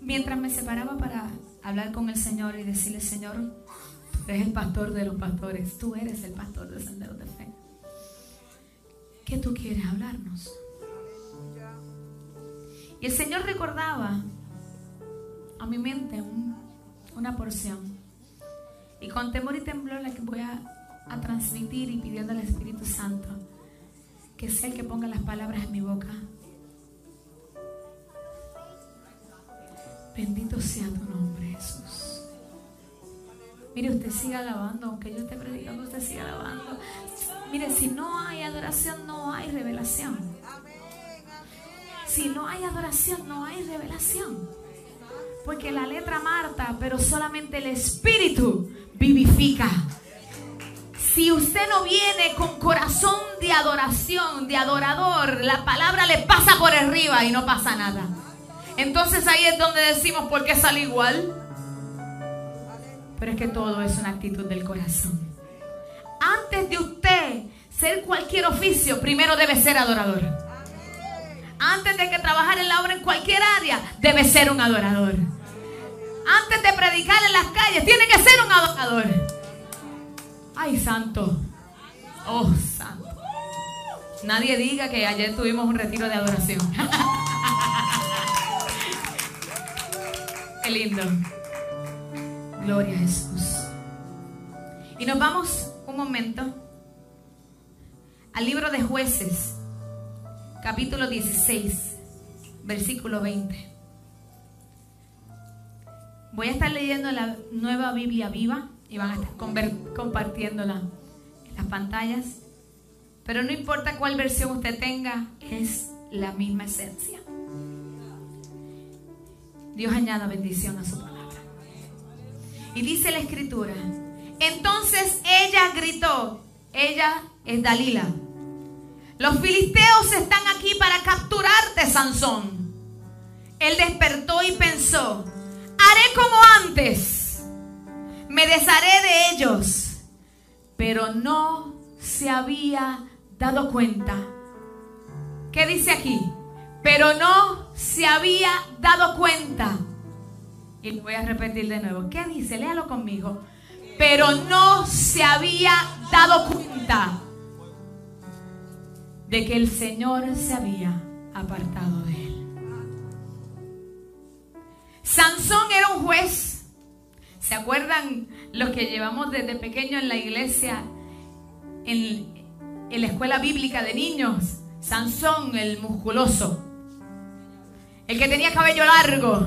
mientras me separaba para hablar con el Señor y decirle, Señor, tú eres el pastor de los pastores, tú eres el pastor de Sendero de Fe. ¿Qué tú quieres hablarnos? Y el Señor recordaba a mi mente una porción. Y con temor y temblor la que voy a, a transmitir y pidiendo al Espíritu Santo que sea el que ponga las palabras en mi boca. Bendito sea tu nombre, Jesús. Mire, usted siga alabando, aunque yo esté predicando, usted siga alabando. Mire, si no hay adoración, no hay revelación. Si no hay adoración, no hay revelación. Porque la letra Marta, pero solamente el Espíritu vivifica. Si usted no viene con corazón de adoración, de adorador, la palabra le pasa por arriba y no pasa nada. Entonces ahí es donde decimos, ¿por qué sale igual? Pero es que todo es una actitud del corazón. Antes de usted ser cualquier oficio, primero debe ser adorador. Antes de que trabajar en la obra en cualquier área, debe ser un adorador. Antes de predicar en las calles, tiene que ser un adorador. Ay, santo. Oh, santo. Nadie diga que ayer tuvimos un retiro de adoración. Qué lindo. Gloria a Jesús. Y nos vamos un momento al libro de jueces, capítulo 16, versículo 20. Voy a estar leyendo la nueva Biblia viva y van a estar compartiéndola en las pantallas. Pero no importa cuál versión usted tenga, es la misma esencia. Dios añada bendición a su palabra. Y dice la escritura, entonces ella gritó, ella es Dalila, los filisteos están aquí para capturarte, Sansón. Él despertó y pensó, haré como antes, me desharé de ellos, pero no se había dado cuenta. ¿Qué dice aquí? Pero no se había dado cuenta. Y lo voy a repetir de nuevo. ¿Qué dice? Léalo conmigo. Pero no se había dado cuenta de que el Señor se había apartado de él. Sansón era un juez. ¿Se acuerdan los que llevamos desde pequeño en la iglesia, en, en la escuela bíblica de niños? Sansón, el musculoso. El que tenía cabello largo.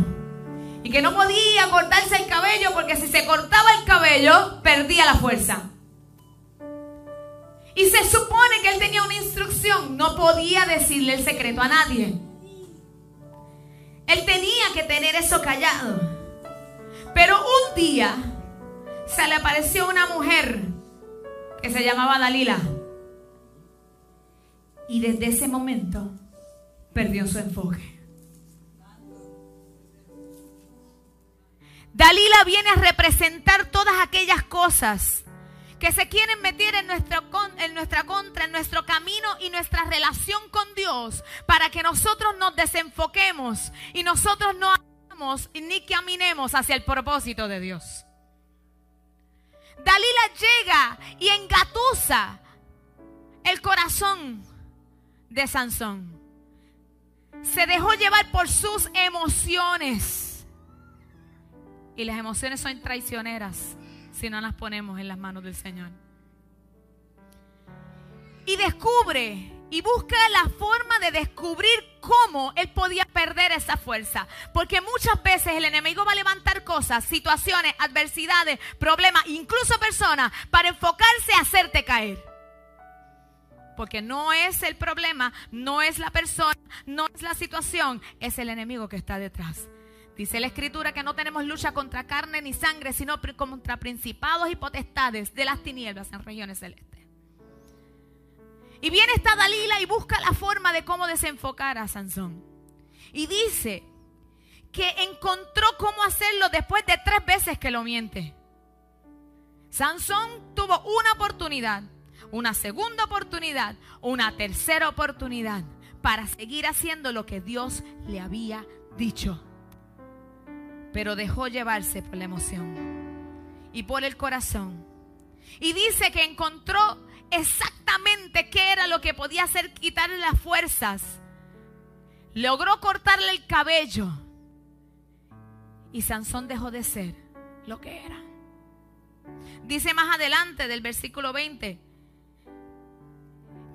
Y que no podía cortarse el cabello porque si se cortaba el cabello, perdía la fuerza. Y se supone que él tenía una instrucción, no podía decirle el secreto a nadie. Él tenía que tener eso callado. Pero un día se le apareció una mujer que se llamaba Dalila. Y desde ese momento perdió su enfoque. Dalila viene a representar todas aquellas cosas que se quieren meter en, nuestro, en nuestra contra, en nuestro camino y nuestra relación con Dios, para que nosotros nos desenfoquemos y nosotros no hagamos ni caminemos hacia el propósito de Dios. Dalila llega y engatusa el corazón de Sansón. Se dejó llevar por sus emociones. Y las emociones son traicioneras si no las ponemos en las manos del Señor. Y descubre y busca la forma de descubrir cómo él podía perder esa fuerza. Porque muchas veces el enemigo va a levantar cosas, situaciones, adversidades, problemas, incluso personas, para enfocarse a hacerte caer. Porque no es el problema, no es la persona, no es la situación, es el enemigo que está detrás. Dice la escritura que no tenemos lucha contra carne ni sangre, sino contra principados y potestades de las tinieblas en regiones celestes. Y viene esta Dalila y busca la forma de cómo desenfocar a Sansón. Y dice que encontró cómo hacerlo después de tres veces que lo miente. Sansón tuvo una oportunidad, una segunda oportunidad, una tercera oportunidad para seguir haciendo lo que Dios le había dicho. Pero dejó llevarse por la emoción y por el corazón. Y dice que encontró exactamente qué era lo que podía hacer quitarle las fuerzas. Logró cortarle el cabello. Y Sansón dejó de ser lo que era. Dice más adelante del versículo 20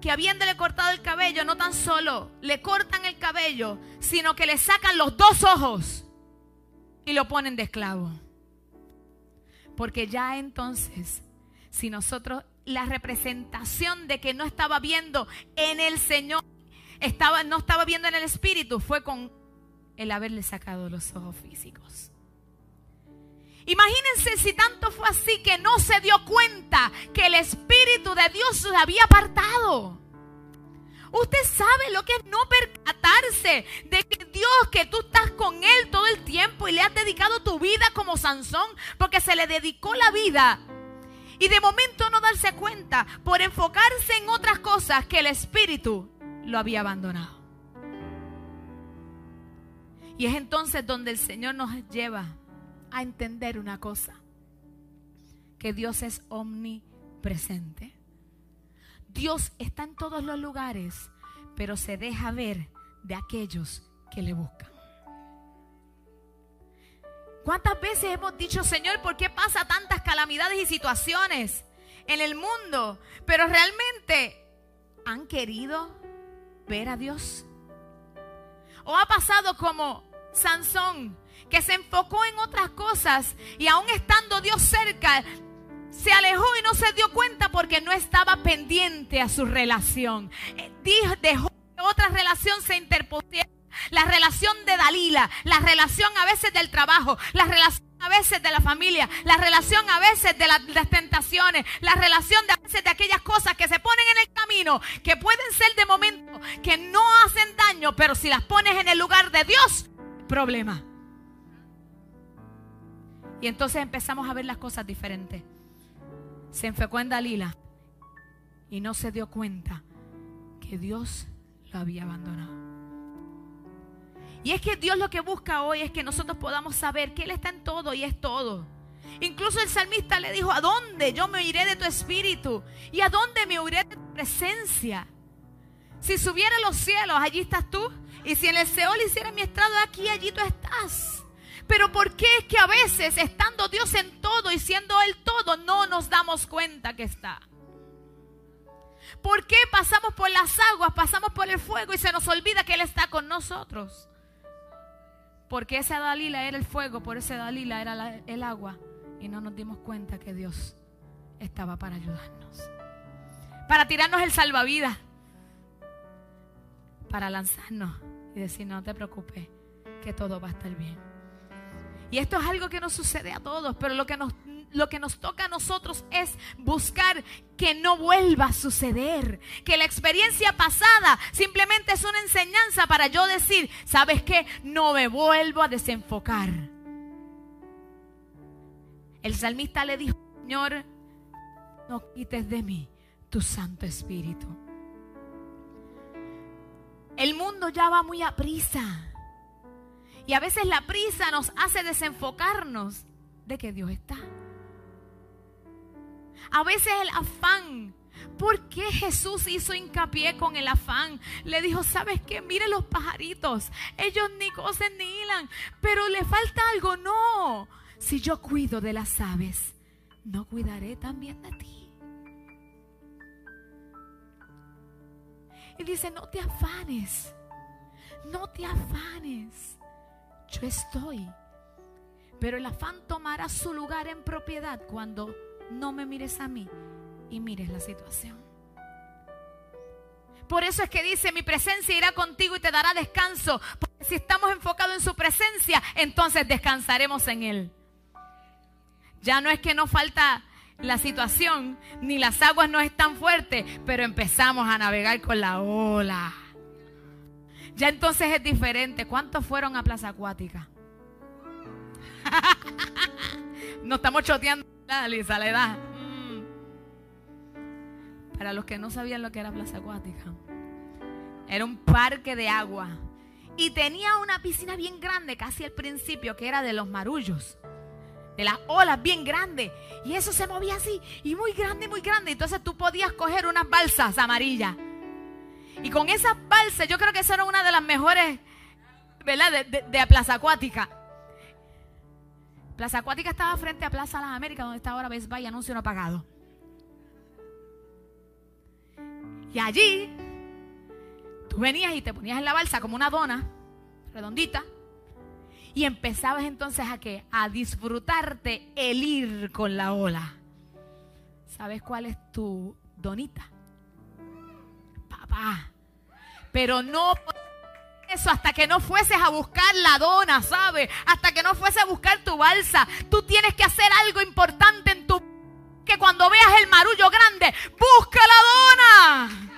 que habiéndole cortado el cabello, no tan solo le cortan el cabello, sino que le sacan los dos ojos y lo ponen de esclavo. Porque ya entonces, si nosotros la representación de que no estaba viendo en el Señor, estaba, no estaba viendo en el Espíritu, fue con el haberle sacado los ojos físicos. Imagínense si tanto fue así que no se dio cuenta que el Espíritu de Dios se había apartado. Usted sabe lo que es no percatarse de que Dios, que tú estás con Él todo el tiempo y le has dedicado tu vida como Sansón, porque se le dedicó la vida y de momento no darse cuenta por enfocarse en otras cosas que el Espíritu lo había abandonado. Y es entonces donde el Señor nos lleva a entender una cosa, que Dios es omnipresente. Dios está en todos los lugares, pero se deja ver de aquellos que le buscan. ¿Cuántas veces hemos dicho, Señor, ¿por qué pasa tantas calamidades y situaciones en el mundo? Pero realmente han querido ver a Dios. ¿O ha pasado como Sansón, que se enfocó en otras cosas y aún estando Dios cerca, se alejó y no se dio cuenta porque no estaba pendiente a su relación. Eh, dejó que otra relación se interpusiera la relación de Dalila, la relación a veces del trabajo, la relación a veces de la familia, la relación a veces de las tentaciones, la relación a veces de aquellas cosas que se ponen en el camino, que pueden ser de momento, que no hacen daño, pero si las pones en el lugar de Dios, problema. Y entonces empezamos a ver las cosas diferentes. Se enfocó en Dalila y no se dio cuenta que Dios lo había abandonado. Y es que Dios lo que busca hoy es que nosotros podamos saber que Él está en todo y es todo. Incluso el salmista le dijo, ¿a dónde yo me iré de tu espíritu? ¿Y a dónde me iré de tu presencia? Si subiera a los cielos, allí estás tú. Y si en el Seol hiciera mi estrado aquí, allí tú estás. Pero ¿por qué es que a veces, estando Dios en todo y siendo Él todo, no nos damos cuenta que está? ¿Por qué pasamos por las aguas, pasamos por el fuego y se nos olvida que Él está con nosotros? Porque esa Dalila era el fuego, por ese Dalila era el agua. Y no nos dimos cuenta que Dios estaba para ayudarnos. Para tirarnos el salvavidas. Para lanzarnos y decir, no te preocupes, que todo va a estar bien. Y esto es algo que nos sucede a todos, pero lo que nos lo que nos toca a nosotros es buscar que no vuelva a suceder. Que la experiencia pasada simplemente es una enseñanza para yo decir, ¿sabes qué? No me vuelvo a desenfocar. El salmista le dijo, Señor, no quites de mí tu Santo Espíritu. El mundo ya va muy a prisa. Y a veces la prisa nos hace desenfocarnos de que Dios está. A veces el afán. ¿Por qué Jesús hizo hincapié con el afán? Le dijo, ¿sabes qué? Mire los pajaritos. Ellos ni cosen ni hilan. Pero le falta algo. No. Si yo cuido de las aves, ¿no cuidaré también de ti? Y dice, no te afanes. No te afanes. Yo estoy. Pero el afán tomará su lugar en propiedad cuando no me mires a mí y mires la situación. Por eso es que dice, mi presencia irá contigo y te dará descanso. Porque si estamos enfocados en su presencia, entonces descansaremos en Él. Ya no es que nos falta la situación, ni las aguas no están fuertes, pero empezamos a navegar con la ola. Ya entonces es diferente. ¿Cuántos fueron a Plaza Acuática? no estamos choteando. Lisa, la edad. Mm. Para los que no sabían lo que era Plaza Acuática, era un parque de agua. Y tenía una piscina bien grande, casi al principio, que era de los marullos. De las olas bien grandes. Y eso se movía así. Y muy grande, muy grande. Entonces tú podías coger unas balsas amarillas. Y con esas balsas, yo creo que esa era una de las mejores, ¿verdad? De, de, Plaza Acuática. Plaza Acuática estaba frente a Plaza Las Américas, donde está ahora Best Buy, anuncio no pagado. Y allí, tú venías y te ponías en la balsa como una dona, redondita, y empezabas entonces a qué? A disfrutarte el ir con la ola. ¿Sabes cuál es tu donita? Pero no eso hasta que no fueses a buscar la dona, ¿sabes? Hasta que no fueses a buscar tu balsa. Tú tienes que hacer algo importante en tu que cuando veas el marullo grande, busca la dona.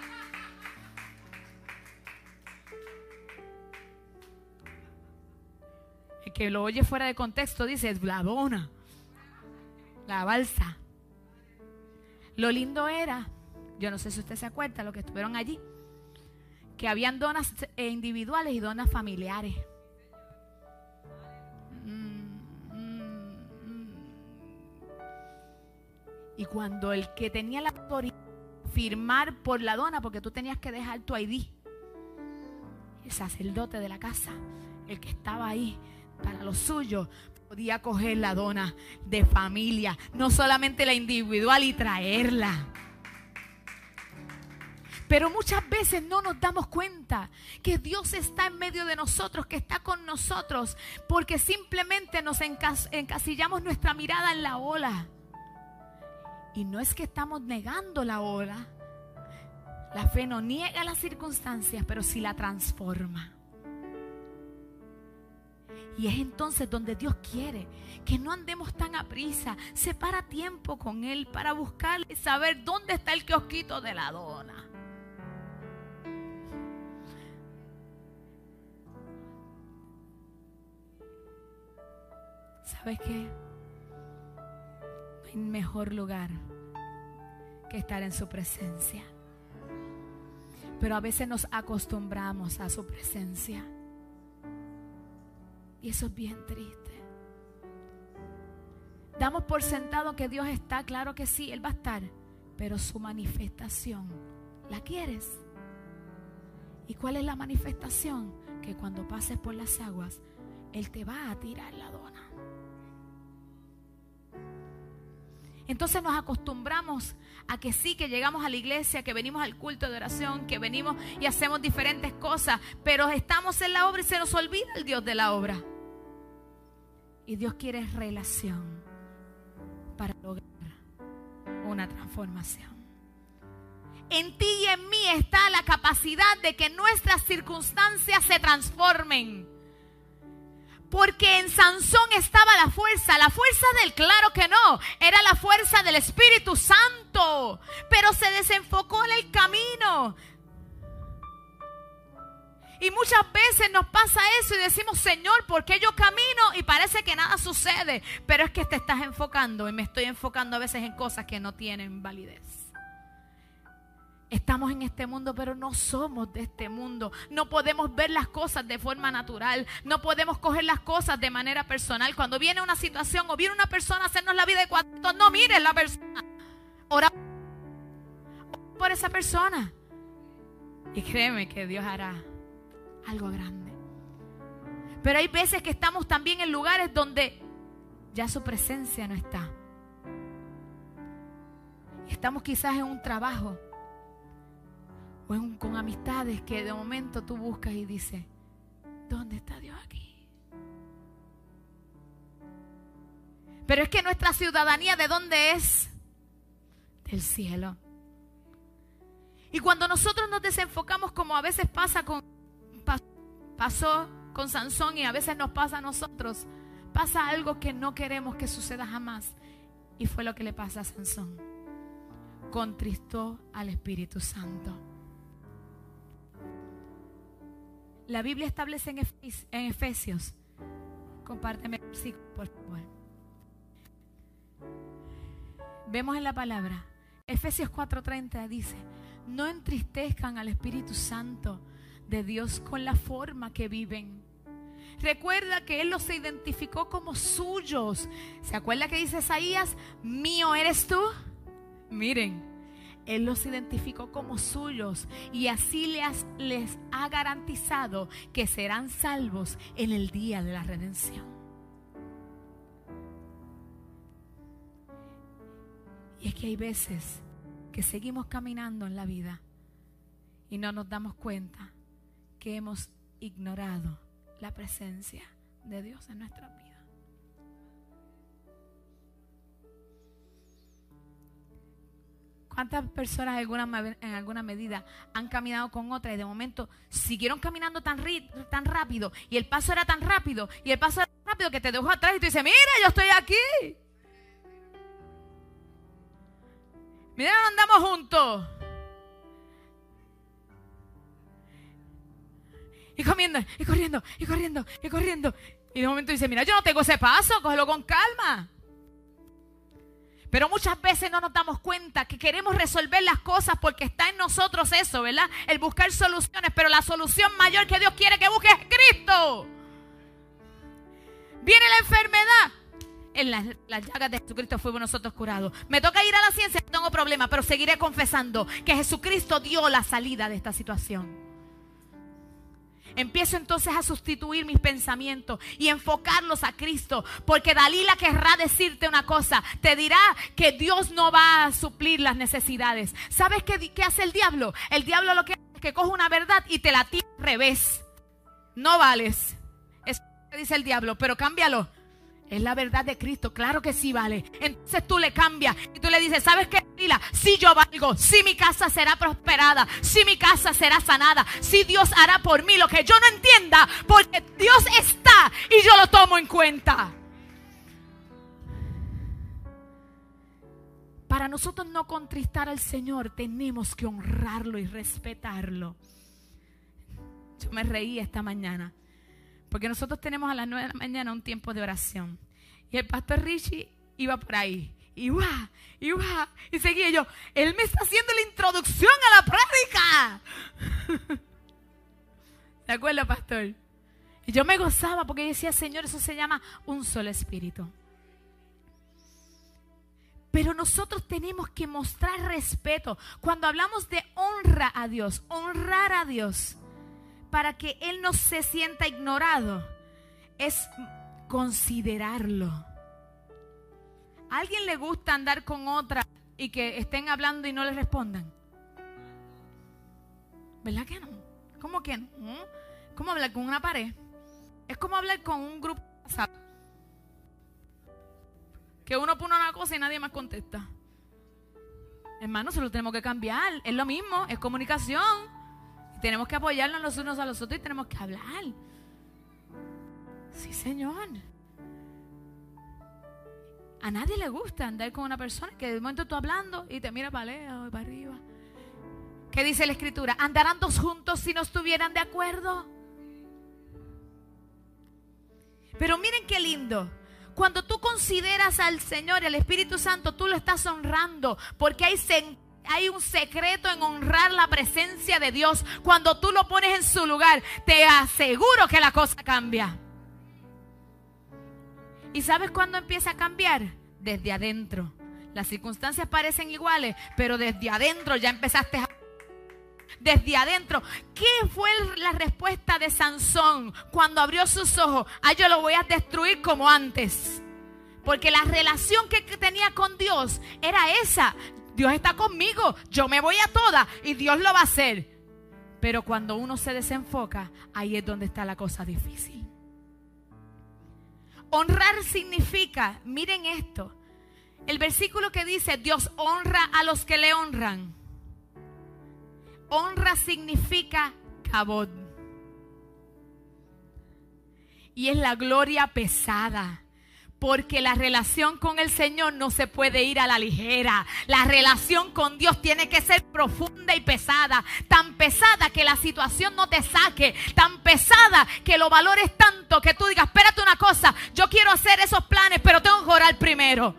El que lo oye fuera de contexto dice, es la dona, la balsa. Lo lindo era, yo no sé si usted se acuerda, lo que estuvieron allí, que habían donas eh, individuales y donas familiares. Y cuando el que tenía la autoridad firmar por la dona, porque tú tenías que dejar tu ID, el sacerdote de la casa, el que estaba ahí para lo suyo, podía coger la dona de familia, no solamente la individual y traerla. Pero muchas veces no nos damos cuenta que Dios está en medio de nosotros, que está con nosotros, porque simplemente nos encasillamos nuestra mirada en la ola. Y no es que estamos negando la ola. La fe no niega las circunstancias, pero sí la transforma. Y es entonces donde Dios quiere que no andemos tan a prisa. Separa tiempo con Él para buscar y saber dónde está el kiosquito de la dona. ¿Sabes qué? No hay mejor lugar que estar en su presencia. Pero a veces nos acostumbramos a su presencia. Y eso es bien triste. Damos por sentado que Dios está, claro que sí, Él va a estar. Pero su manifestación, ¿la quieres? ¿Y cuál es la manifestación? Que cuando pases por las aguas, Él te va a tirar Entonces nos acostumbramos a que sí, que llegamos a la iglesia, que venimos al culto de oración, que venimos y hacemos diferentes cosas, pero estamos en la obra y se nos olvida el Dios de la obra. Y Dios quiere relación para lograr una transformación. En ti y en mí está la capacidad de que nuestras circunstancias se transformen. Porque en Sansón estaba la fuerza, la fuerza del claro que no, era la fuerza del Espíritu Santo, pero se desenfocó en el camino. Y muchas veces nos pasa eso y decimos, Señor, ¿por qué yo camino? Y parece que nada sucede, pero es que te estás enfocando y me estoy enfocando a veces en cosas que no tienen validez. Estamos en este mundo, pero no somos de este mundo. No podemos ver las cosas de forma natural. No podemos coger las cosas de manera personal. Cuando viene una situación o viene una persona a hacernos la vida de cuadritos, no mires la persona. Ora por esa persona. Y créeme que Dios hará algo grande. Pero hay veces que estamos también en lugares donde ya su presencia no está. Estamos quizás en un trabajo o con amistades que de momento tú buscas y dices, ¿dónde está Dios aquí? Pero es que nuestra ciudadanía, ¿de dónde es? Del cielo. Y cuando nosotros nos desenfocamos, como a veces pasa con, pasó con Sansón y a veces nos pasa a nosotros, pasa algo que no queremos que suceda jamás. Y fue lo que le pasa a Sansón. Contristó al Espíritu Santo. La Biblia establece en, Efesios. Compárteme el versículo, por favor. Vemos en la palabra. Efesios 4:30 dice, no entristezcan al Espíritu Santo, de Dios con la forma que viven. Recuerda que Él los identificó como suyos. ¿Se acuerda que dice Isaías? Mío eres tú. Miren, Él los identificó como suyos y así les, ha garantizado que serán salvos en el día de la redención. Y es que hay veces que seguimos caminando en la vida y no nos damos cuenta que hemos ignorado la presencia de Dios en nuestra vida. ¿Cuántas personas en alguna, medida han caminado con otra y de momento siguieron caminando tan, tan rápido y el paso era tan rápido y el paso era tan rápido que te dejó atrás y tú dices, mira, yo estoy aquí. Mira, andamos juntos. Y comiendo, y corriendo, y corriendo, y corriendo. Y de momento dice, mira, yo no tengo ese paso, cógelo con calma. Pero muchas veces no nos damos cuenta que queremos resolver las cosas porque está en nosotros eso, ¿verdad? El buscar soluciones, pero la solución mayor que Dios quiere que busque es Cristo. Viene la enfermedad. En las, llagas de Jesucristo fuimos nosotros curados. Me toca ir a la ciencia, no tengo problema, pero seguiré confesando que Jesucristo dio la salida de esta situación. Empiezo entonces a sustituir mis pensamientos y enfocarlos a Cristo. Porque Dalila querrá decirte una cosa. Te dirá que Dios no va a suplir las necesidades. ¿Sabes qué, hace el diablo? El diablo lo que hace es que coge una verdad y te la tira al revés. No vales. Eso dice el diablo, pero cámbialo. Es la verdad de Cristo, claro que sí vale. Entonces tú le cambias y tú le dices, ¿sabes qué? Lila? Si yo valgo, si mi casa será prosperada, si mi casa será sanada, si Dios hará por mí lo que yo no entienda, porque Dios está y yo lo tomo en cuenta. Para nosotros no contristar al Señor, tenemos que honrarlo y respetarlo. Yo me reí esta mañana porque nosotros tenemos a las 9 de la mañana un tiempo de oración. Y el pastor Richie iba por ahí. Y y. Y seguía yo. Él me está haciendo la introducción a la práctica. ¿De acuerdo, pastor? Y yo me gozaba porque decía, Señor, eso se llama un solo espíritu. Pero nosotros tenemos que mostrar respeto. Cuando hablamos de honra a Dios, honrar a Dios, para que Él no se sienta ignorado es considerarlo. ¿A alguien le gusta andar con otra y que estén hablando y no le respondan? ¿Verdad que no? ¿Cómo que no? ¿Cómo hablar con una pared? Es como hablar con un grupo que uno pone una cosa y nadie más contesta. Hermano, se lo tenemos que cambiar. Es lo mismo, es comunicación. Tenemos que apoyarnos los unos a los otros y tenemos que hablar. Sí, Señor. A nadie le gusta andar con una persona que de momento tú hablando y te mira para lejos y para arriba. ¿Qué dice la escritura? ¿Andarán dos juntos si no estuvieran de acuerdo? Pero miren qué lindo. Cuando tú consideras al Señor, el Espíritu Santo, tú lo estás honrando porque hay sentido hay un secreto en honrar la presencia de Dios. Cuando tú lo pones en su lugar, te aseguro que la cosa cambia. ¿Y sabes cuándo empieza a cambiar? Desde adentro. Las circunstancias parecen iguales, pero desde adentro ya empezaste a... Desde adentro. ¿Qué fue la respuesta de Sansón cuando abrió sus ojos? Ah, yo lo voy a destruir como antes. Porque la relación que tenía con Dios era esa. Dios está conmigo, yo me voy a toda y Dios lo va a hacer. Pero cuando uno se desenfoca, ahí es donde está la cosa difícil. Honrar significa, miren esto, el versículo que dice, Dios honra a los que le honran. Honra significa cabod. Y es la gloria pesada. Porque la relación con el Señor no se puede ir a la ligera. La relación con Dios tiene que ser profunda y pesada. Tan pesada que la situación no te saque. Tan pesada que lo valores tanto que tú digas, espérate una cosa, yo quiero hacer esos planes, pero tengo que orar primero.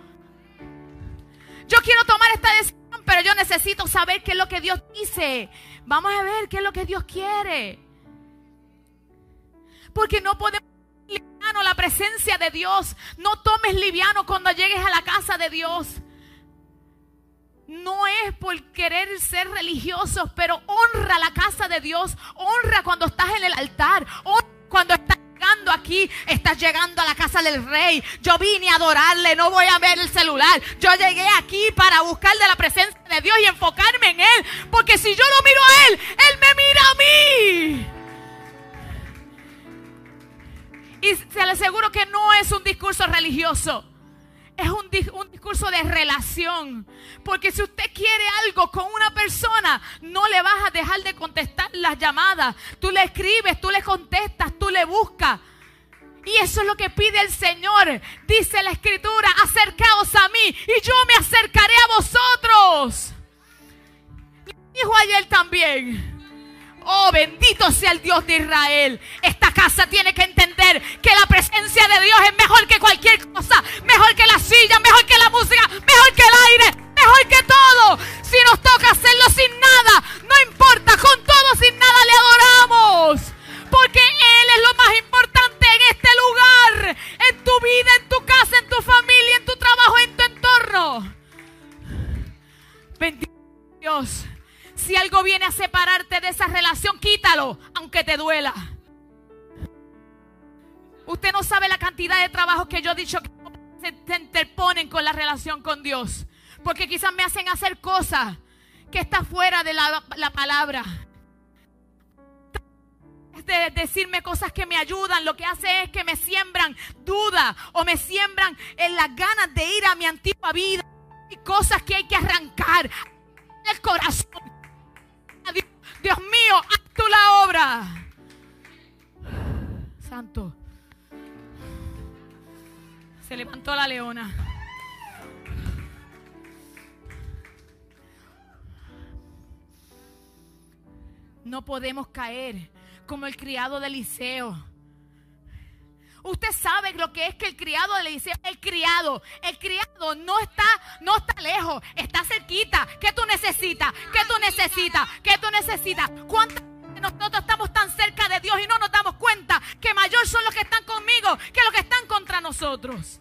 Yo quiero tomar esta decisión, pero yo necesito saber qué es lo que Dios dice. Vamos a ver qué es lo que Dios quiere. Porque no podemos la presencia de Dios. No tomes liviano cuando llegues a la casa de Dios. No es por querer ser religiosos, pero honra la casa de Dios. Honra cuando estás en el altar. Honra cuando estás llegando aquí, estás llegando a la casa del rey. Yo vine a adorarle, no voy a ver el celular. Yo llegué aquí para buscar de la presencia de Dios y enfocarme en Él. Porque si yo lo miro a Él, Él me mira a mí. Y se le aseguro que no es un discurso religioso. Es un, un, discurso de relación. Porque si usted quiere algo con una persona, no le vas a dejar de contestar las llamadas. Tú le escribes, tú le contestas, tú le buscas. Y eso es lo que pide el Señor. Dice la escritura, acercaos a mí y yo me acercaré a vosotros. Dijo ayer también. Oh, bendito sea el Dios de Israel. Esta casa tiene que entender que la presencia de Dios es mejor que cualquier cosa. Mejor que la silla, mejor que la música, mejor que el aire, mejor que todo. Si nos toca hacerlo sin nada, no importa, con todo, sin nada le adoramos. Porque Él es lo más importante en este lugar, en tu vida, en tu casa, en tu familia, en tu trabajo, en tu entorno. Bendito Dios. Si algo viene a separarte de esa relación, quítalo, aunque te duela. Usted no sabe la cantidad de trabajos que yo he dicho que se interponen con la relación con Dios. Porque quizás me hacen hacer cosas que están fuera de la, la palabra. De decirme cosas que me ayudan, lo que hace es que me siembran duda o me siembran en las ganas de ir a mi antigua vida. Y cosas que hay que arrancar. El corazón Dios, mío, haz tú la obra. Santo. Se levantó la leona. No podemos caer como el criado de Eliseo. Usted sabe lo que es que el criado de Eliseo, el criado, el criado no está, no está lejos, está cerquita. ¿Qué tú necesitas? ¿Qué tú necesitas? ¿Qué tú necesitas? ¿Cuántas nosotros estamos tan cerca de Dios y no nos damos cuenta que mayor son los que están conmigo que los que están contra nosotros?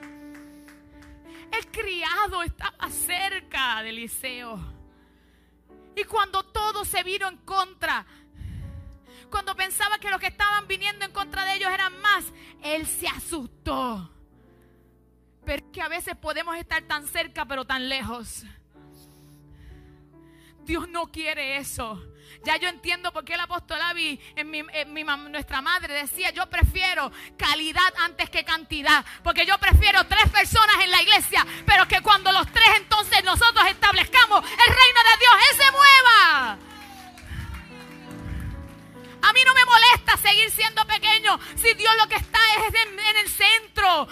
El criado estaba cerca de Eliseo. Y cuando todo se vino en contra, cuando pensaba que los que estaban viniendo en contra de ellos eran más, él se asustó. Pero es que a veces podemos estar tan cerca pero tan lejos. Dios no quiere eso. Ya yo entiendo por qué el apóstol Avi, en, nuestra madre, decía, yo prefiero calidad antes que cantidad. Porque yo prefiero tres personas en la iglesia, pero que cuando los tres entonces nosotros establezcamos el reino de Dios, Él se mueva. A mí no me molesta seguir siendo pequeño si Dios lo que está es en, el centro.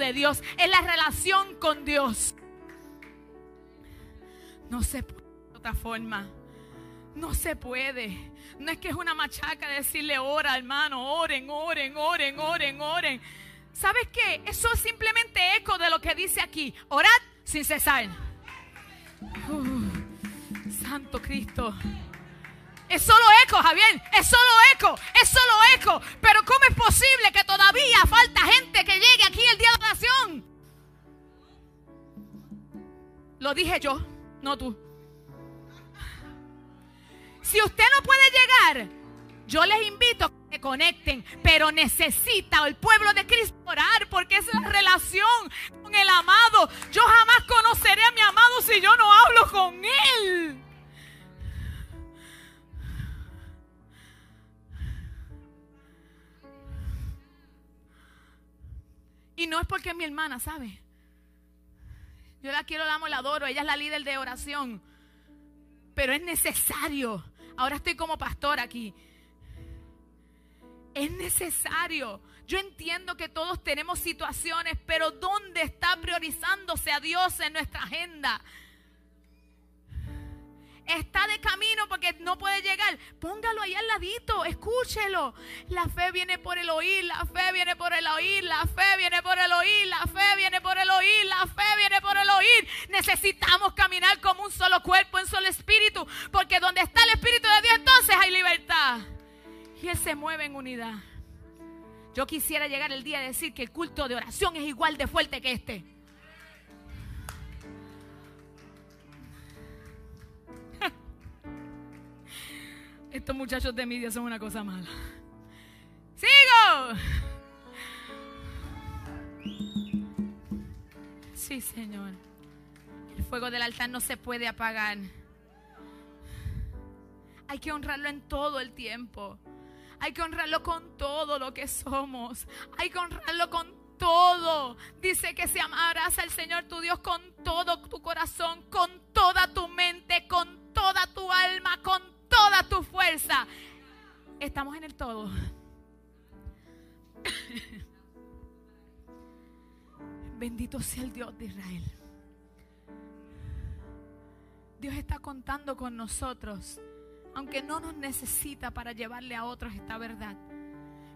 De Dios, es la relación con Dios. No se puede de otra forma. No se puede. No es que es una machaca decirle ora, hermano, oren, oren, oren, oren, oren. ¿Sabes qué? Eso es simplemente eco de lo que dice aquí. Orad sin cesar. Santo Cristo. Es solo eco, Javier. Es solo eco. Es solo eco. Pero ¿cómo es posible que todavía falta gente que llegue aquí el día de oración? Lo dije yo, no tú. Si usted no puede llegar, yo les invito a que conecten, pero necesita el pueblo de Cristo orar porque es la relación con el amado. Yo jamás conoceré a mi amado si yo no hablo con él. No es porque es mi hermana, ¿sabe? Yo la quiero, la amo, la adoro. Ella es la líder de oración. Pero es necesario. Ahora estoy como pastor aquí Es necesario. Yo entiendo que todos tenemos situaciones, pero ¿dónde está priorizándose a Dios en nuestra agenda? Está de camino porque no puede llegar, póngalo ahí al ladito, escúchelo. La fe viene por el oír, la fe viene por el oír, la fe viene por el oír, la fe viene por el oír, la fe viene por el oír. Necesitamos caminar como un solo cuerpo, un solo espíritu, porque donde está el Espíritu de Dios entonces hay libertad. Y Él se mueve en unidad. Yo quisiera llegar el día de decir que el culto de oración es igual de fuerte que este. Estos muchachos de media son una cosa mala. ¡Sigo! Sí, Señor. El fuego del altar no se puede apagar. Hay que honrarlo en todo el tiempo. Hay que honrarlo con todo lo que somos. Hay que honrarlo con todo. Dice que si amarás al Señor tu Dios con todo tu corazón, con toda tu mente, con toda tu alma, con toda tu fuerza. Estamos en el todo. Bendito sea el Dios de Israel. Dios está contando con nosotros, aunque no nos necesita para llevarle a otros esta verdad.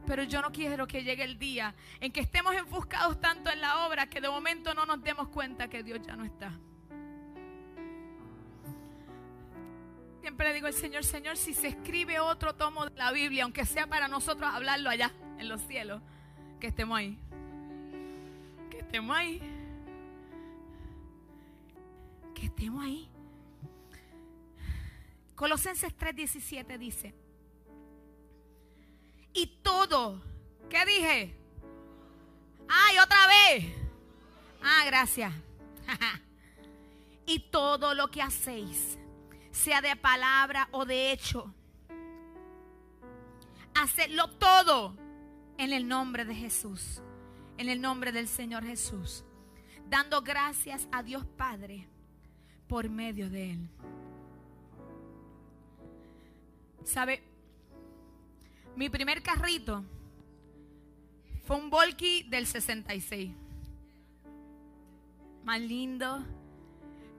Pero yo no quiero que llegue el día en que estemos enfuscados tanto en la obra que de momento no nos demos cuenta que Dios ya no está. Siempre digo al Señor, Señor, si se escribe otro tomo de la Biblia, aunque sea para nosotros hablarlo allá en los cielos, que estemos ahí. Que estemos ahí. Que estemos ahí. Colosenses 3:17 dice, y todo, ¿qué dije? Ay, otra vez. Ah, gracias. y todo lo que hacéis sea de palabra o de hecho. Hacerlo todo en el nombre de Jesús, en el nombre del Señor Jesús, dando gracias a Dios Padre por medio de Él. ¿Sabe? Mi primer carrito fue un Volky del 66. Más lindo.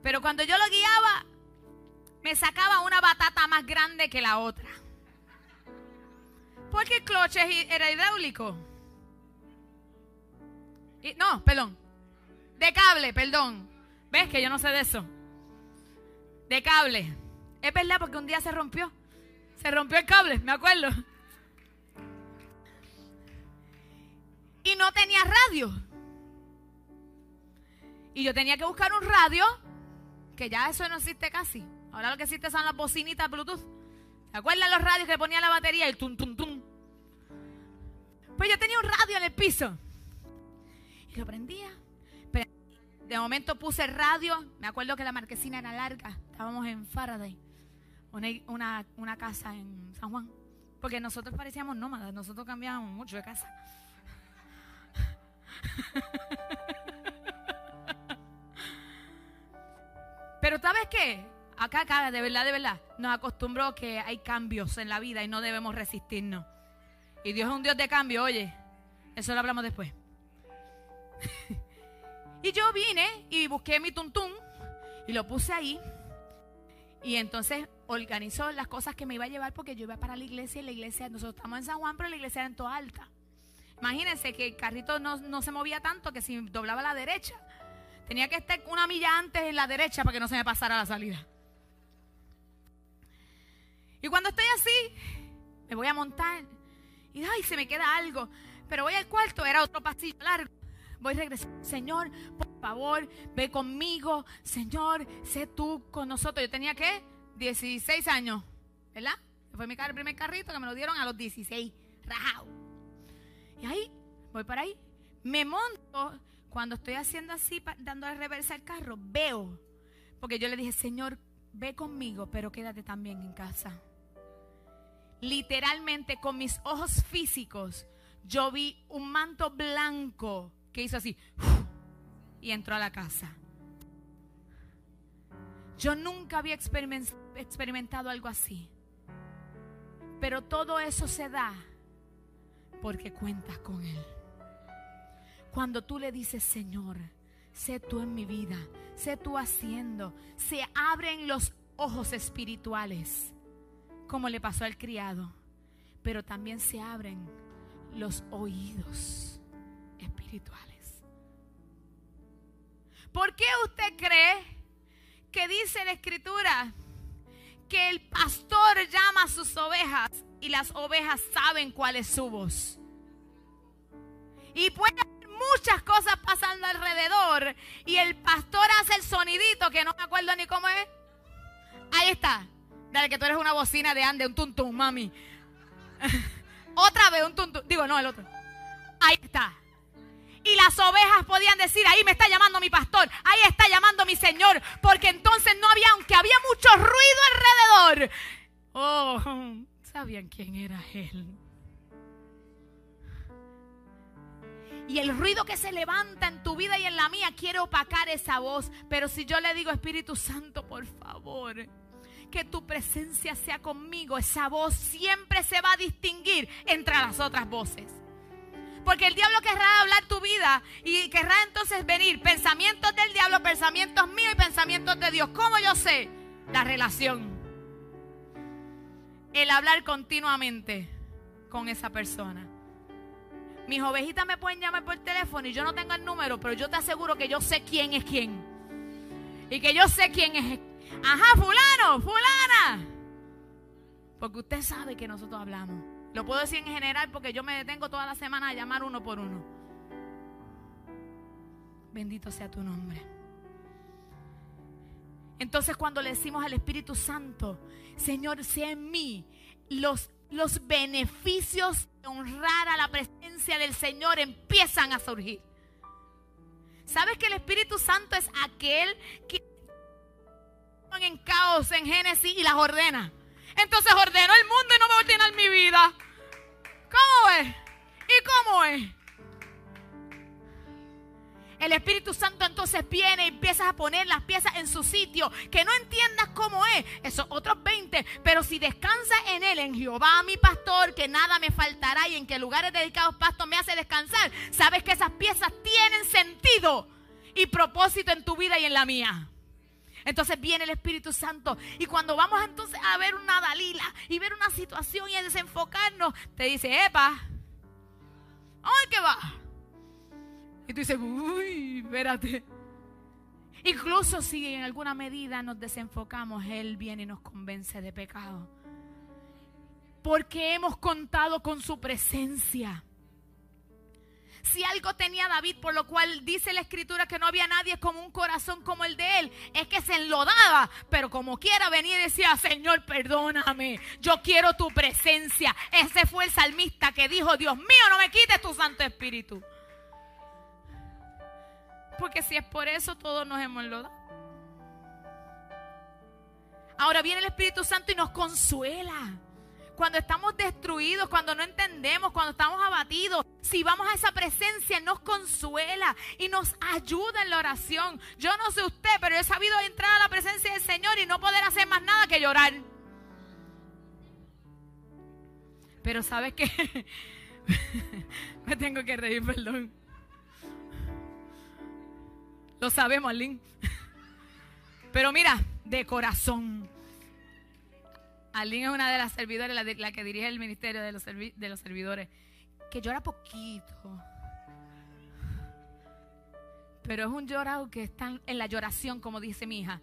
Pero cuando yo lo guiaba, me sacaba una batata más grande que la otra. Porque el cloche era hidráulico. Y, no, perdón. De cable, perdón. ¿Ves que yo no sé de eso? De cable. Es verdad porque un día se rompió. Se rompió el cable, me acuerdo. Y no tenía radio. Y yo tenía que buscar un radio, que ya eso no existe casi. Ahora lo que existe son las bocinitas Bluetooth. ¿Se acuerdan los radios que ponía la batería? El tum, tum, tum. Pues yo tenía un radio en el piso. Y lo prendía. Pero de momento puse radio. Me acuerdo que la marquesina era larga. Estábamos en Faraday. Una, una, casa en San Juan. Porque nosotros parecíamos nómadas. Nosotros cambiábamos mucho de casa. Pero ¿sabes qué? Acá, acá, de verdad, de verdad, nos acostumbró que hay cambios en la vida y no debemos resistirnos. Y Dios es un Dios de cambio, oye. Eso lo hablamos después. y yo vine y busqué mi tuntún y lo puse ahí. Y entonces organizó las cosas que me iba a llevar porque yo iba para la iglesia y la iglesia, nosotros estamos en San Juan, pero la iglesia era en toda alta. Imagínense que el carrito no, no se movía tanto que si doblaba a la derecha, tenía que estar una milla antes en la derecha para que no se me pasara la salida. Y cuando estoy así, me voy a montar y ay, se me queda algo. Pero voy al cuarto, era otro pasillo largo. Voy a regresar. Señor, por favor, ve conmigo. Señor, sé tú con nosotros. Yo tenía que 16 años, ¿verdad? Fue mi primer carrito que me lo dieron a los 16. Rajao. Y ahí, voy para ahí. Me monto. Cuando estoy haciendo así, dando reversa al carro, veo. Porque yo le dije, Señor, ve conmigo, pero quédate también en casa. Literalmente con mis ojos físicos, yo vi un manto blanco que hizo así y entró a la casa. Yo nunca había experimentado algo así. Pero todo eso se da porque cuentas con Él. Cuando tú le dices, Señor, sé tú en mi vida, sé tú haciendo, se abren los ojos espirituales, como le pasó al criado, pero también se abren los oídos espirituales. ¿Por qué usted cree que dice la escritura que el pastor llama a sus ovejas y las ovejas saben cuál es su voz? Y puede muchas cosas pasando alrededor y el pastor hace el sonidito que no me acuerdo ni cómo es. Ahí está. Dale que tú eres una bocina de ande, un tuntum, mami. Otra vez un tuntum. Digo, no, el otro. Ahí está. Y las ovejas podían decir, ahí me está llamando mi pastor, ahí está llamando mi Señor, porque entonces no había, aunque había mucho ruido alrededor, oh, sabían quién era Él. Y el ruido que se levanta en tu vida y en la mía quiere opacar esa voz. Pero si yo le digo, Espíritu Santo, por favor, que tu presencia sea conmigo, esa voz siempre se va a distinguir entre las otras voces. Porque el diablo querrá hablar tu vida y querrá entonces venir pensamientos del diablo, pensamientos míos y pensamientos de Dios. ¿Cómo yo sé? La relación. El hablar continuamente con esa persona. Mis ovejitas me pueden llamar por teléfono y yo no tengo el número, pero yo te aseguro que yo sé quién es quién. Y que yo sé quién es. Ajá, fulano, fulana. Porque usted sabe que nosotros hablamos. Lo puedo decir en general porque yo me detengo toda la semana a llamar uno por uno. Bendito sea tu nombre. Entonces cuando le decimos al Espíritu Santo, Señor, sea en mí los, los beneficios de honrar a la presencia del Señor empiezan a surgir. ¿Sabes que el Espíritu Santo es aquel que en caos en Génesis y las ordena? Entonces ordenó el mundo y no me ordenar mi vida. ¿Cómo es? ¿Y cómo es? El Espíritu Santo entonces viene y empiezas a poner las piezas en su sitio. Que no entiendas cómo es. Esos otros 20. Pero si descansas en Él, en Jehová mi pastor, que nada me faltará y en que lugares dedicados pasto me hace descansar. Sabes que esas piezas tienen sentido y propósito en tu vida y en la mía. Entonces viene el Espíritu Santo. Y cuando vamos entonces a ver una Dalila y ver una situación y a desenfocarnos, te dice, epa, ¿dónde que va? Y tú dices, uy, espérate. Incluso si en alguna medida nos desenfocamos, Él viene y nos convence de pecado. Porque hemos contado con su presencia. Si algo tenía David, por lo cual dice la escritura que no había nadie con un corazón como el de él, es que se enlodaba, pero como quiera venía y decía, Señor, perdóname, yo quiero tu presencia. Ese fue el salmista que dijo, Dios mío, no me quites tu Santo Espíritu. Porque si es por eso, todos nos hemos enlodado. Ahora viene el Espíritu Santo y nos consuela cuando estamos destruidos, cuando no entendemos, cuando estamos abatidos, si vamos a esa presencia, nos consuela y nos ayuda en la oración. Yo no sé usted, pero he sabido entrar a la presencia del Señor y no poder hacer más nada que llorar. Pero ¿sabes qué? Me tengo que reír, perdón. Lo sabemos, Lynn. Pero mira, de corazón. Aline es una de las servidoras, la, que dirige el ministerio de los, de los servidores, que llora poquito. Pero es un llorado que está en la lloración, como dice mi hija,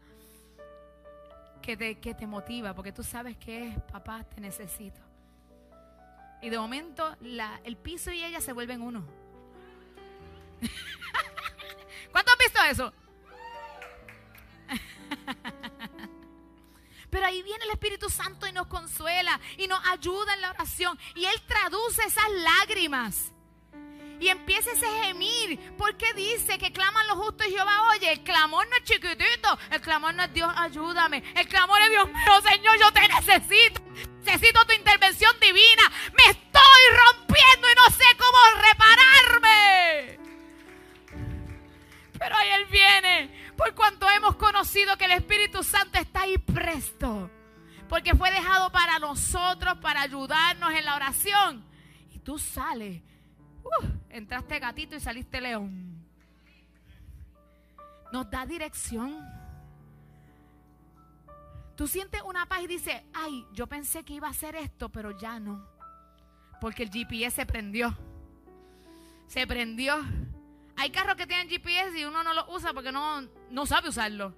que te, que te motiva, porque tú sabes que es, papá, te necesito. Y de momento el piso y ella se vuelven uno. ¿Cuánto has visto eso? Pero ahí viene el Espíritu Santo y nos consuela y nos ayuda en la oración. Y Él traduce esas lágrimas. Y empieza ese gemir. Porque dice que claman los justos y Jehová oye. El clamor no es chiquitito. El clamor no es Dios, ayúdame. El clamor es Dios mío, Señor, yo te necesito. Necesito tu intervención divina. Me estoy rompiendo y no sé cómo repararme. Pero ahí Él viene por cuanto hemos conocido que el Espíritu Santo está ahí presto. Porque fue dejado para nosotros, para ayudarnos en la oración. Y tú sales, uh, entraste gatito y saliste león. Nos da dirección. Tú sientes una paz y dices, ay, yo pensé que iba a hacer esto, pero ya no. Porque el GPS se prendió. Se prendió. Hay carros que tienen GPS y uno no lo usa porque no, no sabe usarlo.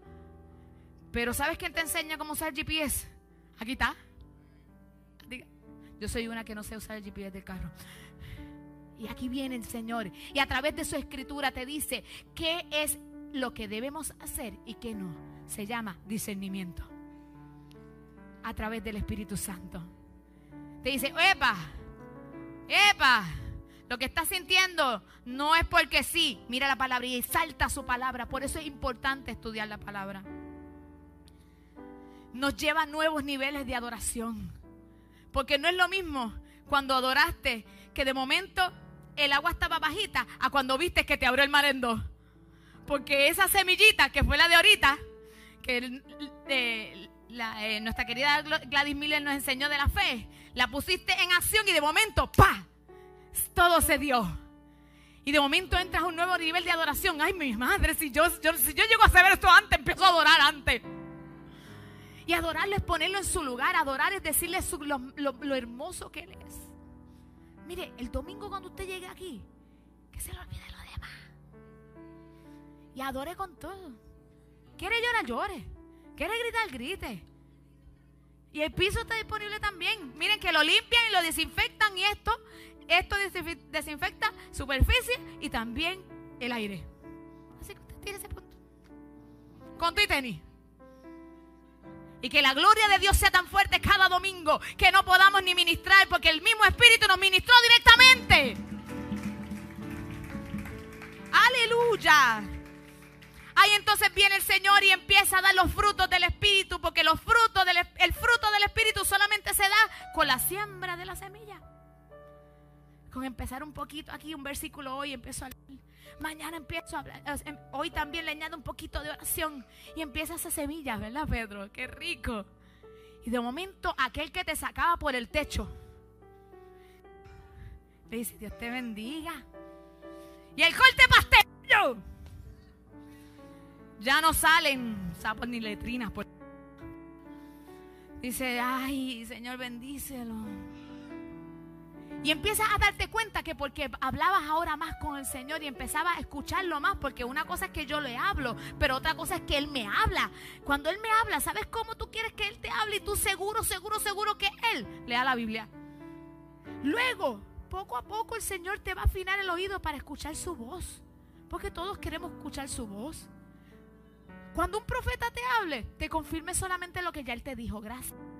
Pero ¿sabes quién te enseña cómo usar GPS? Aquí está. Yo soy una que no sé usar el GPS del carro. Y aquí viene el Señor. Y a través de su escritura te dice qué es lo que debemos hacer y qué no. Se llama discernimiento. A través del Espíritu Santo. Te dice, epa, epa, lo que estás sintiendo no es porque sí. Mira la palabra y salta su palabra. Por eso es importante estudiar la palabra. Nos lleva a nuevos niveles de adoración. Porque no es lo mismo cuando adoraste que de momento el agua estaba bajita a cuando viste que te abrió el mar en dos. Porque esa semillita que fue la de ahorita, que eh, nuestra querida Gladys Miller nos enseñó de la fe, la pusiste en acción y de momento, ¡pa! Todo se dio. Y de momento entras a un nuevo nivel de adoración. Ay, mi madre, si yo, si yo llego a saber esto antes, empiezo a adorar antes. Y adorarlo es ponerlo en su lugar. Adorar es decirle lo, hermoso que Él es. Mire, el domingo cuando usted llegue aquí, que se le olvide lo demás. Y adore con todo. Quiere llorar, llore. Quiere gritar, grite. Y el piso está disponible también. Miren que lo limpian y lo desinfectan y esto esto desinfecta superficie y también el aire. Así que usted tiene ese punto. Con y tenis. Y que la gloria de Dios sea tan fuerte cada domingo que no podamos ni ministrar porque el mismo Espíritu nos ministró directamente. Aleluya. Ahí entonces viene el Señor y empieza a dar los frutos del Espíritu porque los frutos del, el fruto del Espíritu solamente se da con la siembra con empezar un poquito aquí, un versículo hoy, empiezo a leer. Mañana empiezo a hablar. Em, hoy también le añado un poquito de oración y empieza esa semilla, ¿verdad, Pedro? Qué rico. Y de momento, aquel que te sacaba por el techo, le dice: Dios te bendiga. Y el corte pastel, ya no salen sapos ni letrinas. Dice: Ay, Señor, bendícelo. Y empiezas a darte cuenta que porque hablabas ahora más con el Señor y empezabas a escucharlo más, porque una cosa es que yo le hablo, pero otra cosa es que Él me habla. Cuando Él me habla, ¿sabes cómo tú quieres que Él te hable? Y tú seguro, seguro, seguro que Él lea la Biblia. Luego, poco a poco el Señor te va a afinar el oído para escuchar su voz. Porque todos queremos escuchar su voz. Cuando un profeta te hable, te confirme solamente lo que ya Él te dijo. Gracias.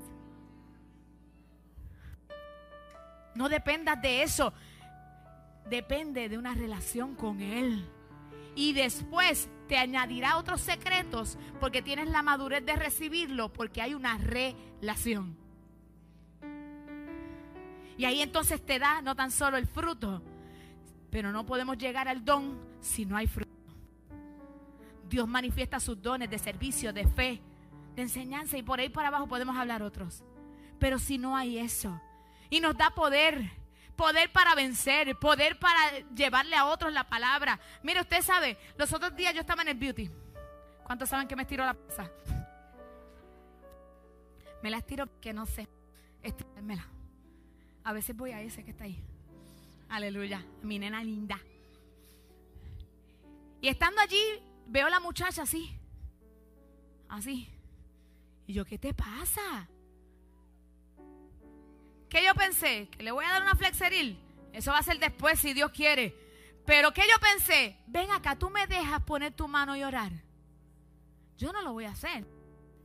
No dependas de eso. Depende de una relación con Él. Y después te añadirá otros secretos porque tienes la madurez de recibirlo, porque hay una relación. Y ahí entonces te da no tan solo el fruto, pero no podemos llegar al don si no hay fruto. Dios manifiesta sus dones de servicio, de fe, de enseñanza y por ahí para abajo podemos hablar otros. Pero si no hay eso, y nos da poder. Poder para vencer, poder para llevarle a otros la palabra. Mire, usted sabe, los otros días yo estaba en el beauty. ¿Cuántos saben que me estiro la pasa? Me la estiro porque no sé estirármela. A veces voy a ese que está ahí. Aleluya, mi nena linda. Y estando allí, veo a la muchacha así. Así. Y yo, ¿qué te pasa? ¿Qué yo pensé? Que le voy a dar una flexeril. Eso va a ser después si Dios quiere. Pero ¿qué yo pensé? Ven acá, tú me dejas poner tu mano y orar. Yo no lo voy a hacer.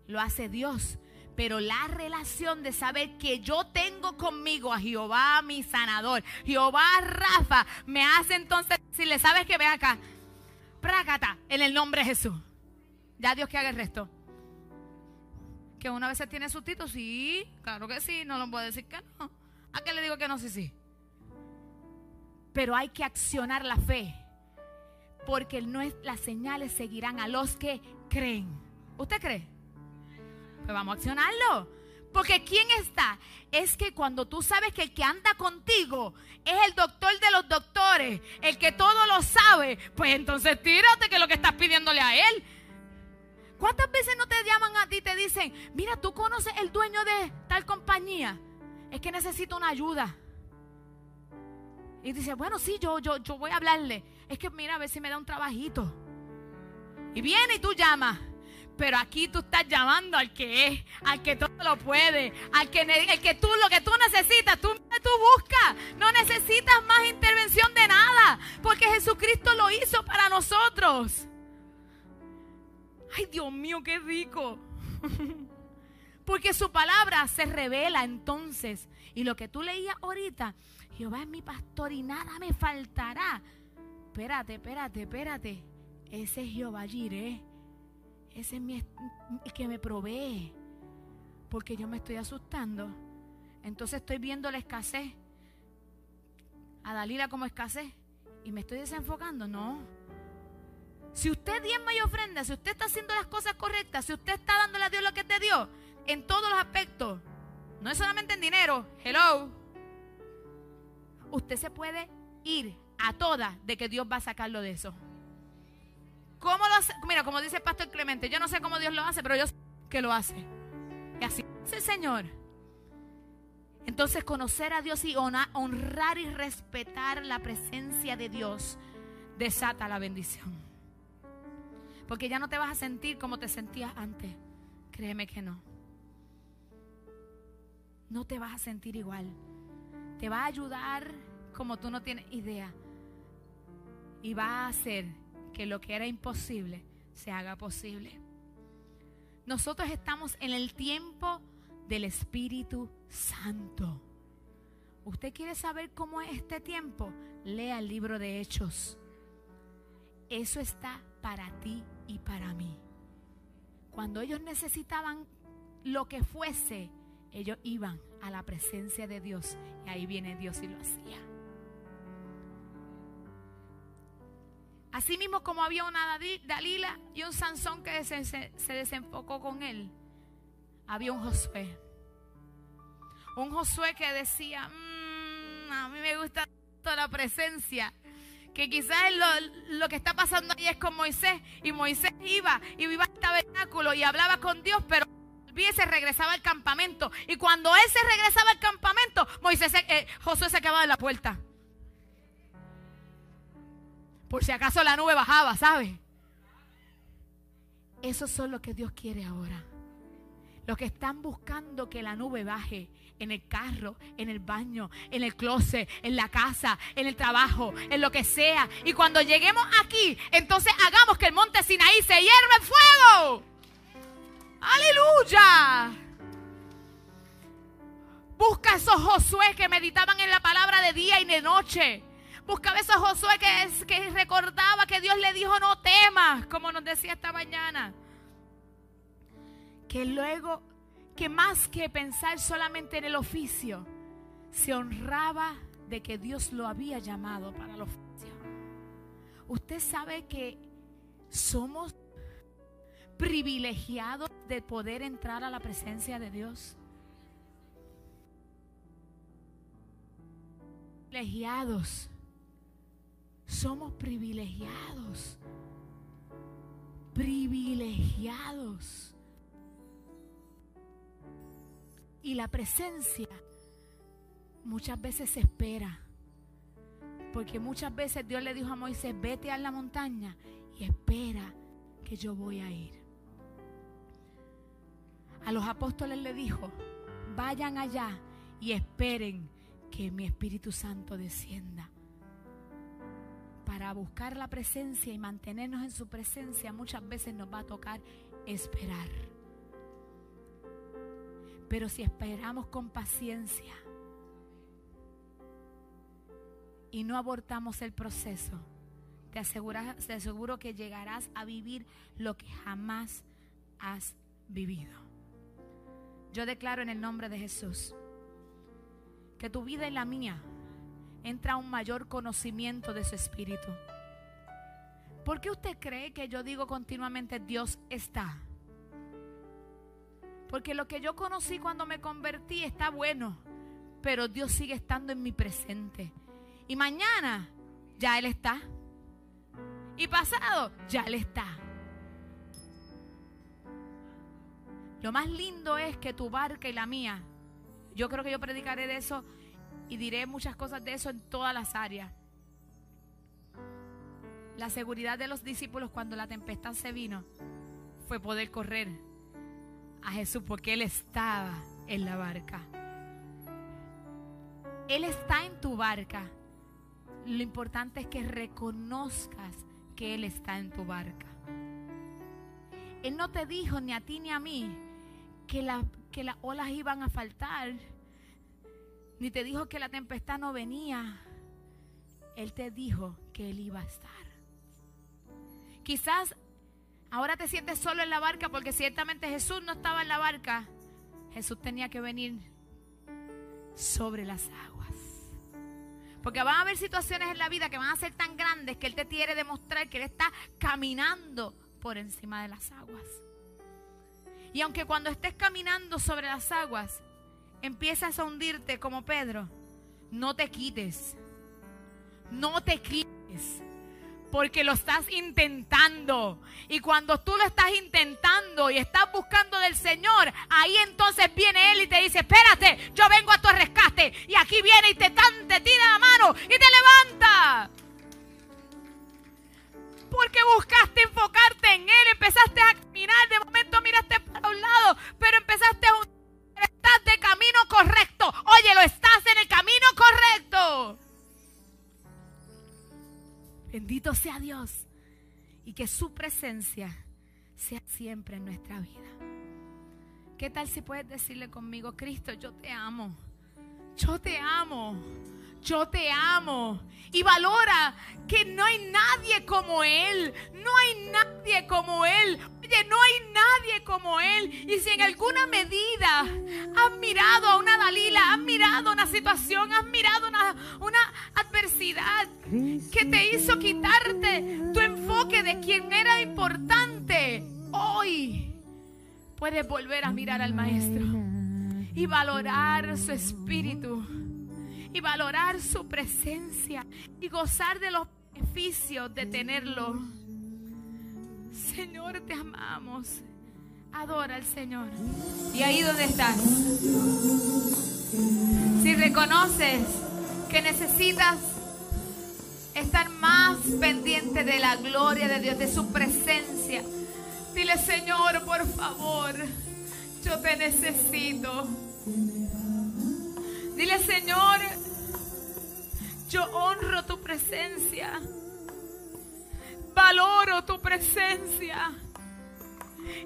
Lo hace Dios. Pero la relación de saber que yo tengo conmigo a Jehová mi sanador, Jehová Rafa, me hace entonces decirle, ¿sabes que Ven acá. Prácata, en el nombre de Jesús. Ya Dios que haga el resto. Que una vez tiene sustito, sí, claro que sí, no lo puedo decir que no. ¿A qué le digo que no? Sí, sí. Pero hay que accionar la fe. Porque no es, las señales seguirán a los que creen. ¿Usted cree? Pues vamos a accionarlo. Porque ¿quién está? Es que cuando tú sabes que el que anda contigo es el doctor de los doctores, el que todo lo sabe, pues entonces tírate que lo que estás pidiéndole a él. ¿Cuántas veces no te llaman a ti y te dicen, mira, tú conoces el dueño de tal compañía? Es que necesito una ayuda. Y dice, bueno, sí, yo, yo, yo voy a hablarle. Es que mira, a ver si me da un trabajito. Y viene y tú llamas. Pero aquí tú estás llamando al que es, al que todo lo puede, al que, el que tú lo que tú necesitas, tú, tú buscas. No necesitas más intervención de nada, porque Jesucristo lo hizo para nosotros. Ay, Dios mío, qué rico. Porque su palabra se revela entonces. Y lo que tú leías ahorita, Jehová es mi pastor y nada me faltará. Espérate, espérate, espérate. Ese es Jehová Jireh. Ese es mi, el que me provee. Porque yo me estoy asustando. Entonces estoy viendo la escasez. A Dalila como escasez. Y me estoy desenfocando. No. Si usted diezma y ofrenda, si usted está haciendo las cosas correctas, si usted está dándole a Dios lo que te dio, en todos los aspectos, no es solamente en dinero, hello, usted se puede ir a todas de que Dios va a sacarlo de eso. ¿Cómo lo hace? Mira, como dice el pastor Clemente, yo no sé cómo Dios lo hace, pero yo sé que lo hace. Y así es el Señor. Entonces conocer a Dios y honrar y respetar la presencia de Dios desata la bendición. Porque ya no te vas a sentir como te sentías antes. Créeme que no. No te vas a sentir igual. Te va a ayudar como tú no tienes idea. Y va a hacer que lo que era imposible se haga posible. Nosotros estamos en el tiempo del Espíritu Santo. ¿Usted quiere saber cómo es este tiempo? Lea el libro de Hechos. Eso está para ti y para mí. Cuando ellos necesitaban lo que fuese, ellos iban a la presencia de Dios y ahí viene Dios y lo hacía. Así mismo como había una Dalila y un Sansón que se, desenfocó con él, había un Josué. Un Josué que decía, mm, a mí me gusta toda la presencia. Que quizás lo, lo, que está pasando ahí es con Moisés. Y Moisés iba y iba al tabernáculo y hablaba con Dios, pero se regresaba al campamento. Y cuando él se regresaba al campamento, Moisés, eh, Josué se quedaba en la puerta. Por si acaso la nube bajaba, ¿sabe? Eso son lo que Dios quiere ahora. Los que están buscando que la nube baje en el carro, en el baño, en el closet, en la casa, en el trabajo, en lo que sea. Y cuando lleguemos aquí, entonces hagamos que el monte Sinaí se hierva en fuego. Aleluya. Busca esos Josué que meditaban en la palabra de día y de noche. Buscaba esos Josué que, que recordaba que Dios le dijo no temas, como nos decía esta mañana. Que luego, que más que pensar solamente en el oficio, se honraba de que Dios lo había llamado para el oficio. Usted sabe que somos privilegiados de poder entrar a la presencia de Dios. Privilegiados. Somos privilegiados. Privilegiados. Y la presencia muchas veces se espera. Porque muchas veces Dios le dijo a Moisés, vete a la montaña y espera que yo voy a ir a los apóstoles le dijo, vayan allá y esperen que mi Espíritu Santo descienda. Para buscar la presencia y mantenernos en su presencia muchas veces nos va a tocar esperar. Pero si esperamos con paciencia y no abortamos el proceso, te, te aseguro que llegarás a vivir lo que jamás has vivido. Yo declaro en el nombre de Jesús que tu vida y la mía entra un mayor conocimiento de su espíritu. ¿Por qué usted cree que yo digo continuamente Dios está? Porque lo que yo conocí cuando me convertí está bueno, pero Dios sigue estando en mi presente. Y mañana ya Él está. Y pasado ya Él está. Lo más lindo es que tu barca y la mía, yo creo que yo predicaré de eso y diré muchas cosas de eso en todas las áreas. La seguridad de los discípulos cuando la tempestad se vino fue poder correr a Jesús porque Él estaba en la barca. Él está en tu barca. Lo importante es que reconozcas que Él está en tu barca. Él no te dijo ni a ti ni a mí que, la, que las olas iban a faltar, ni te dijo que la tempestad no venía. Él te dijo que Él iba a estar. Quizás ahora te sientes solo en la barca porque ciertamente Jesús no estaba en la barca. Jesús tenía que venir sobre las aguas. Porque van a haber situaciones en la vida que van a ser tan grandes que Él te quiere demostrar que Él está caminando por encima de las aguas. Y aunque cuando estés caminando sobre las aguas, empiezas a hundirte como Pedro, no te quites. No te quites. Porque lo estás intentando. Y cuando tú lo estás intentando y estás buscando del Señor, ahí entonces viene Él y te dice, espérate, yo vengo a tu rescate. Y aquí viene y te, te tira la mano y te levanta. Porque buscaste enfocarte en Él, empezaste a caminar, de momento miraste para un lado, pero empezaste a... Estás de camino correcto. Oye, lo estás en el camino correcto. Bendito sea Dios. Y que su presencia sea siempre en nuestra vida. ¿Qué tal si puedes decirle conmigo, Cristo, yo te amo? Yo te amo yo te amo. Y valora que no hay nadie como Él. No hay nadie como Él. Oye, no hay nadie como Él. Y si en alguna medida has mirado a una Dalila, has mirado una situación, has mirado una, una adversidad que te hizo quitarte tu enfoque de quien era importante, hoy puedes volver a mirar al Maestro y valorar su espíritu y valorar su presencia y gozar de los beneficios de tenerlo. Señor, te amamos. Adora al Señor. Y ahí donde estás. Si reconoces que necesitas estar más pendiente de la gloria de Dios, de su presencia, dile Señor, por favor, yo te necesito. Dile, Señor, yo honro tu presencia. Valoro tu presencia.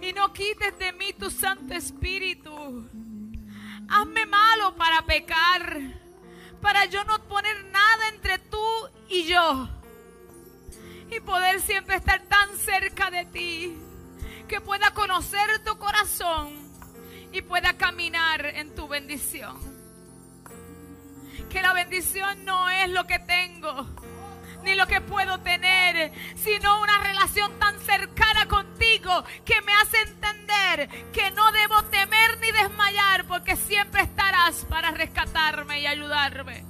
Y no quites de mí tu Santo Espíritu. Hazme malo para pecar. Para yo no poner nada entre tú y yo. Y poder siempre estar tan cerca de ti. Que pueda conocer tu corazón. Y pueda caminar en tu bendición que la bendición no es lo que tengo ni lo que puedo tener, sino una relación tan cercana contigo que me hace entender que no debo temer ni desmayar porque siempre estarás para rescatarme y ayudarme.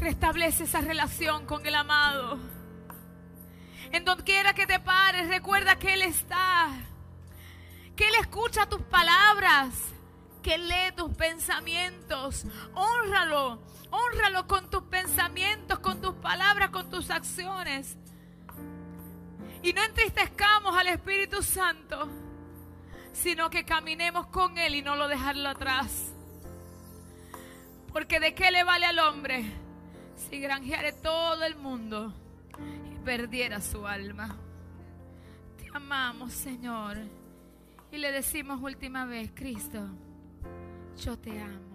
Restablece esa relación con el amado. En donde quiera que te pares, recuerda que Él está, que Él escucha tus palabras que lee tus pensamientos. Honralo, honralo con tus pensamientos, con tus palabras, con tus acciones. Y no entristezcamos al Espíritu Santo, sino que caminemos con Él y no lo dejarlo atrás. Porque de qué le vale al hombre si granjeare todo el mundo y perdiera su alma. Te amamos, Señor. Y le decimos última vez, Cristo yo te amo.